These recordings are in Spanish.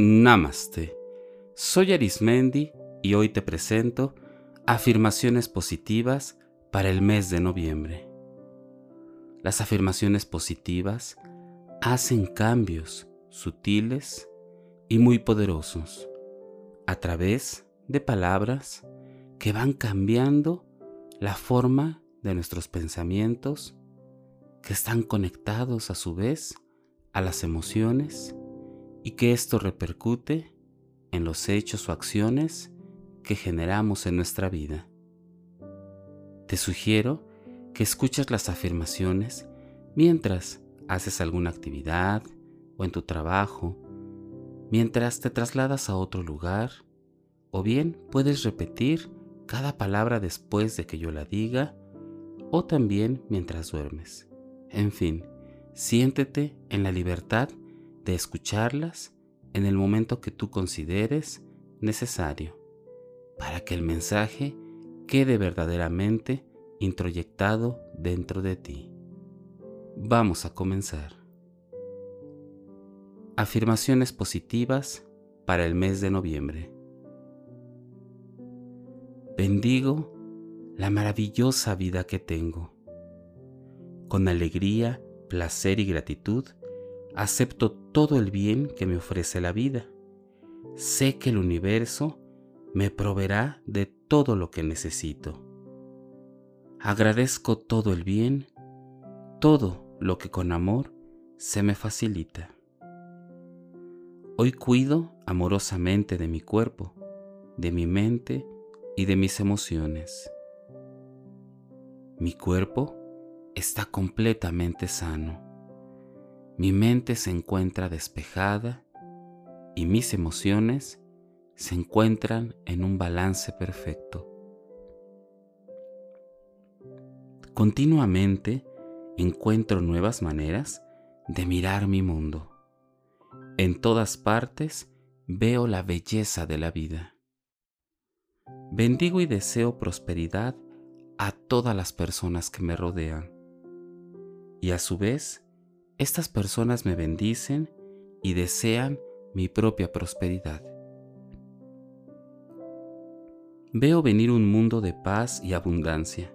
Namaste. Soy Arismendi y hoy te presento afirmaciones positivas para el mes de noviembre. Las afirmaciones positivas hacen cambios sutiles y muy poderosos a través de palabras que van cambiando la forma de nuestros pensamientos que están conectados a su vez a las emociones y que esto repercute en los hechos o acciones que generamos en nuestra vida. Te sugiero que escuches las afirmaciones mientras haces alguna actividad o en tu trabajo, mientras te trasladas a otro lugar, o bien puedes repetir cada palabra después de que yo la diga, o también mientras duermes. En fin, siéntete en la libertad de escucharlas en el momento que tú consideres necesario, para que el mensaje quede verdaderamente introyectado dentro de ti. Vamos a comenzar. Afirmaciones positivas para el mes de noviembre. Bendigo la maravillosa vida que tengo. Con alegría, placer y gratitud, acepto todo el bien que me ofrece la vida. Sé que el universo me proveerá de todo lo que necesito. Agradezco todo el bien, todo lo que con amor se me facilita. Hoy cuido amorosamente de mi cuerpo, de mi mente y de mis emociones. Mi cuerpo está completamente sano mi mente se encuentra despejada y mis emociones se encuentran en un balance perfecto. Continuamente encuentro nuevas maneras de mirar mi mundo. En todas partes veo la belleza de la vida. Bendigo y deseo prosperidad a todas las personas que me rodean. Y a su vez, estas personas me bendicen y desean mi propia prosperidad. Veo venir un mundo de paz y abundancia.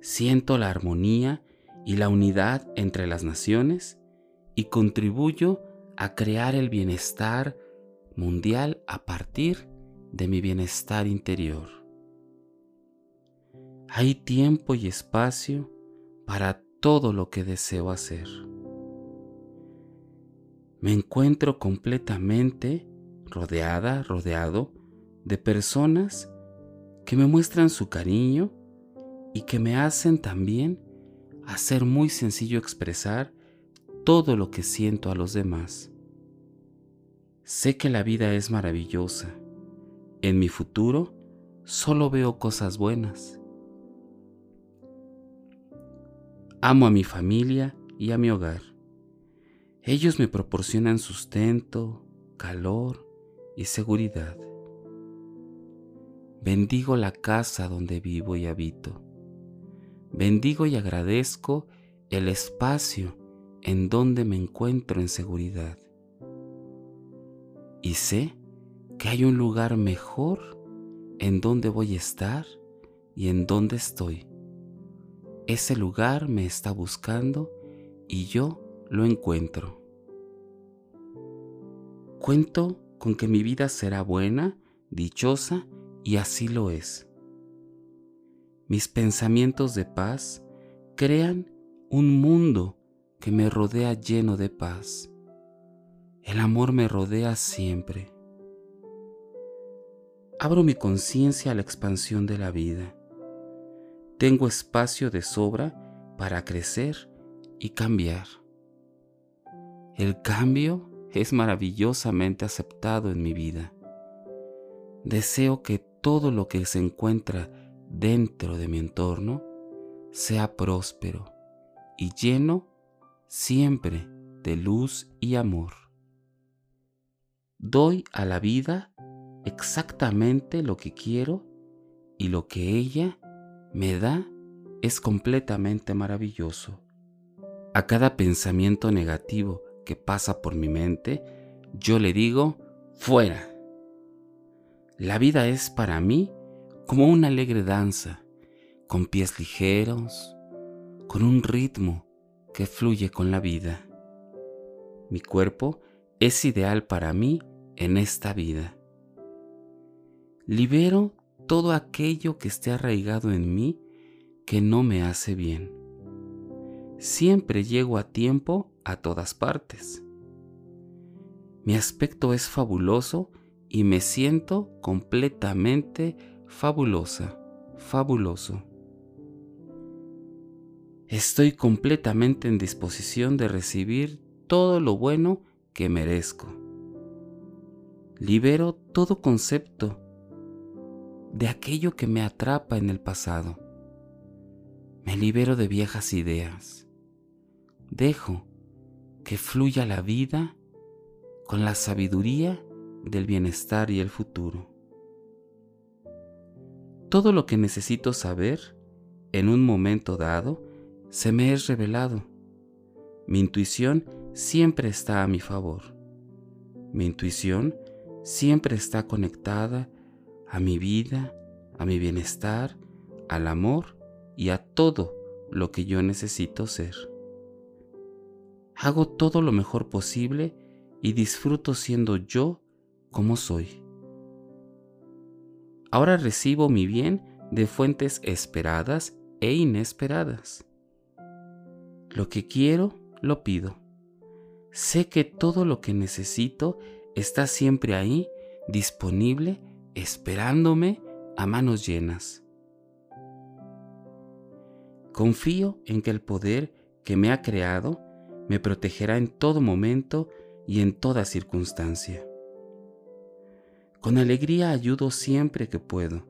Siento la armonía y la unidad entre las naciones y contribuyo a crear el bienestar mundial a partir de mi bienestar interior. Hay tiempo y espacio para todo lo que deseo hacer me encuentro completamente rodeada, rodeado de personas que me muestran su cariño y que me hacen también hacer muy sencillo expresar todo lo que siento a los demás. Sé que la vida es maravillosa. En mi futuro solo veo cosas buenas. Amo a mi familia y a mi hogar. Ellos me proporcionan sustento, calor y seguridad. Bendigo la casa donde vivo y habito. Bendigo y agradezco el espacio en donde me encuentro en seguridad. Y sé que hay un lugar mejor en donde voy a estar y en donde estoy. Ese lugar me está buscando y yo lo encuentro. Cuento con que mi vida será buena, dichosa, y así lo es. Mis pensamientos de paz crean un mundo que me rodea lleno de paz. El amor me rodea siempre. Abro mi conciencia a la expansión de la vida. Tengo espacio de sobra para crecer y cambiar. El cambio es maravillosamente aceptado en mi vida. Deseo que todo lo que se encuentra dentro de mi entorno sea próspero y lleno siempre de luz y amor. Doy a la vida exactamente lo que quiero y lo que ella me da es completamente maravilloso. A cada pensamiento negativo que pasa por mi mente, yo le digo, fuera. La vida es para mí como una alegre danza, con pies ligeros, con un ritmo que fluye con la vida. Mi cuerpo es ideal para mí en esta vida. Libero todo aquello que esté arraigado en mí que no me hace bien. Siempre llego a tiempo a todas partes. Mi aspecto es fabuloso y me siento completamente fabulosa, fabuloso. Estoy completamente en disposición de recibir todo lo bueno que merezco. Libero todo concepto de aquello que me atrapa en el pasado. Me libero de viejas ideas. Dejo que fluya la vida con la sabiduría del bienestar y el futuro. Todo lo que necesito saber en un momento dado se me es revelado. Mi intuición siempre está a mi favor. Mi intuición siempre está conectada a mi vida, a mi bienestar, al amor y a todo lo que yo necesito ser. Hago todo lo mejor posible y disfruto siendo yo como soy. Ahora recibo mi bien de fuentes esperadas e inesperadas. Lo que quiero, lo pido. Sé que todo lo que necesito está siempre ahí, disponible, esperándome a manos llenas. Confío en que el poder que me ha creado me protegerá en todo momento y en toda circunstancia. Con alegría ayudo siempre que puedo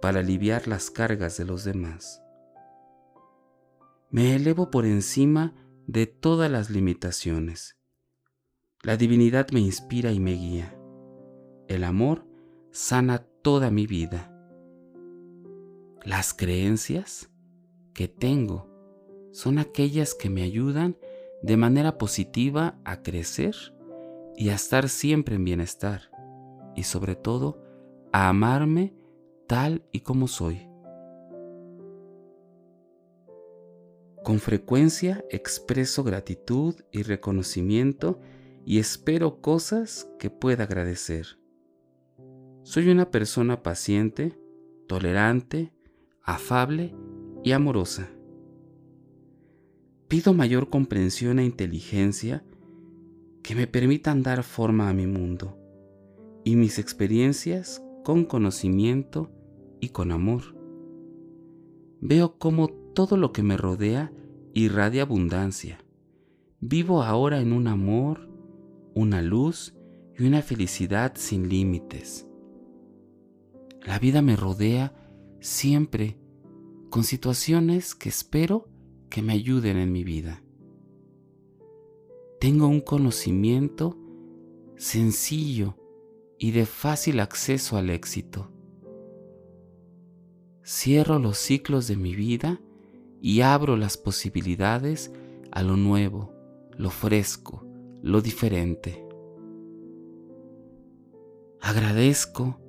para aliviar las cargas de los demás. Me elevo por encima de todas las limitaciones. La divinidad me inspira y me guía. El amor sana toda mi vida. Las creencias que tengo son aquellas que me ayudan de manera positiva a crecer y a estar siempre en bienestar y sobre todo a amarme tal y como soy. Con frecuencia expreso gratitud y reconocimiento y espero cosas que pueda agradecer. Soy una persona paciente, tolerante, afable y amorosa. Pido mayor comprensión e inteligencia que me permitan dar forma a mi mundo y mis experiencias con conocimiento y con amor. Veo cómo todo lo que me rodea irradia abundancia. Vivo ahora en un amor, una luz y una felicidad sin límites. La vida me rodea siempre con situaciones que espero que me ayuden en mi vida. Tengo un conocimiento sencillo y de fácil acceso al éxito. Cierro los ciclos de mi vida y abro las posibilidades a lo nuevo, lo fresco, lo diferente. Agradezco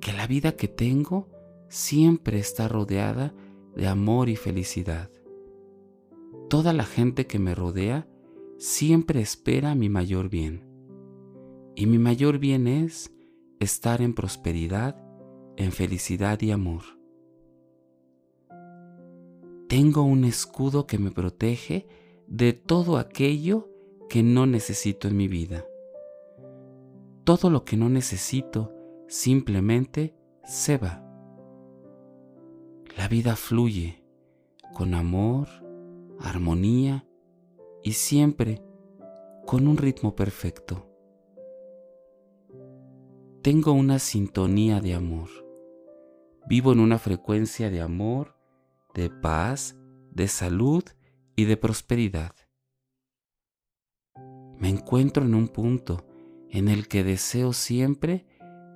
que la vida que tengo siempre está rodeada de amor y felicidad. Toda la gente que me rodea siempre espera mi mayor bien. Y mi mayor bien es estar en prosperidad, en felicidad y amor. Tengo un escudo que me protege de todo aquello que no necesito en mi vida. Todo lo que no necesito simplemente se va. La vida fluye con amor, armonía y siempre con un ritmo perfecto. Tengo una sintonía de amor. Vivo en una frecuencia de amor, de paz, de salud y de prosperidad. Me encuentro en un punto en el que deseo siempre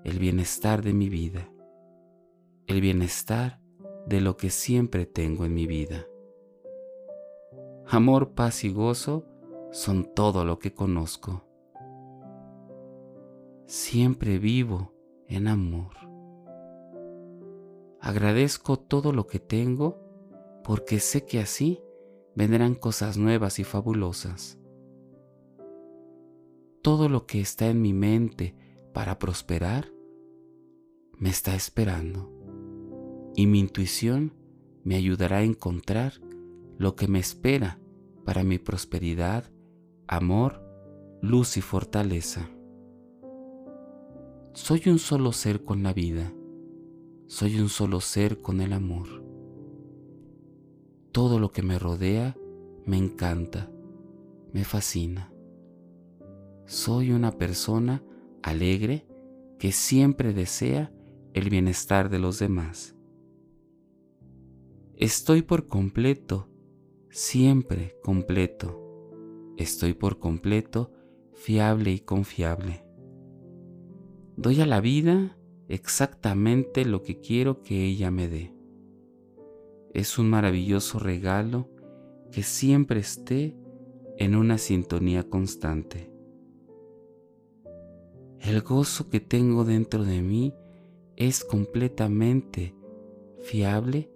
el bienestar de mi vida, el bienestar de lo que siempre tengo en mi vida. Amor, paz y gozo son todo lo que conozco. siempre vivo en amor. Agradezco todo lo que tengo porque sé que así vendrán cosas nuevas y fabulosas. Todo lo que está en mi mente para prosperar me está esperando y mi intuición me ayudará a encontrar lo que me espera para mi prosperidad, amor, luz y fortaleza. Soy un solo ser con la vida, soy un solo ser con el amor. Todo lo que me rodea me encanta, me fascina. Soy una persona alegre que siempre desea el bienestar de los demás. Estoy por completo, siempre completo. Estoy por completo, fiable y confiable. Doy a la vida exactamente lo que quiero que ella me dé. Es un maravilloso regalo que siempre esté en una sintonía constante. El gozo que tengo dentro de mí es completamente fiable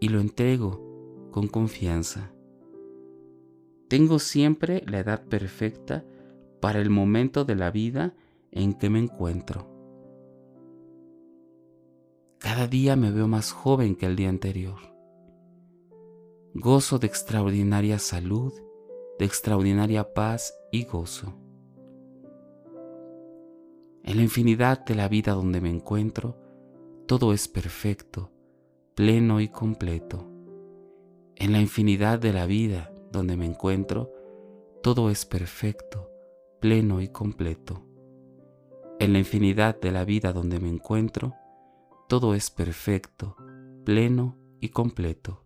y lo entrego con confianza. Tengo siempre la edad perfecta para el momento de la vida en que me encuentro. Cada día me veo más joven que el día anterior. Gozo de extraordinaria salud, de extraordinaria paz y gozo. En la infinidad de la vida donde me encuentro, todo es perfecto, pleno y completo. En la infinidad de la vida donde me encuentro, todo es perfecto, pleno y completo. En la infinidad de la vida donde me encuentro, todo es perfecto, pleno y completo.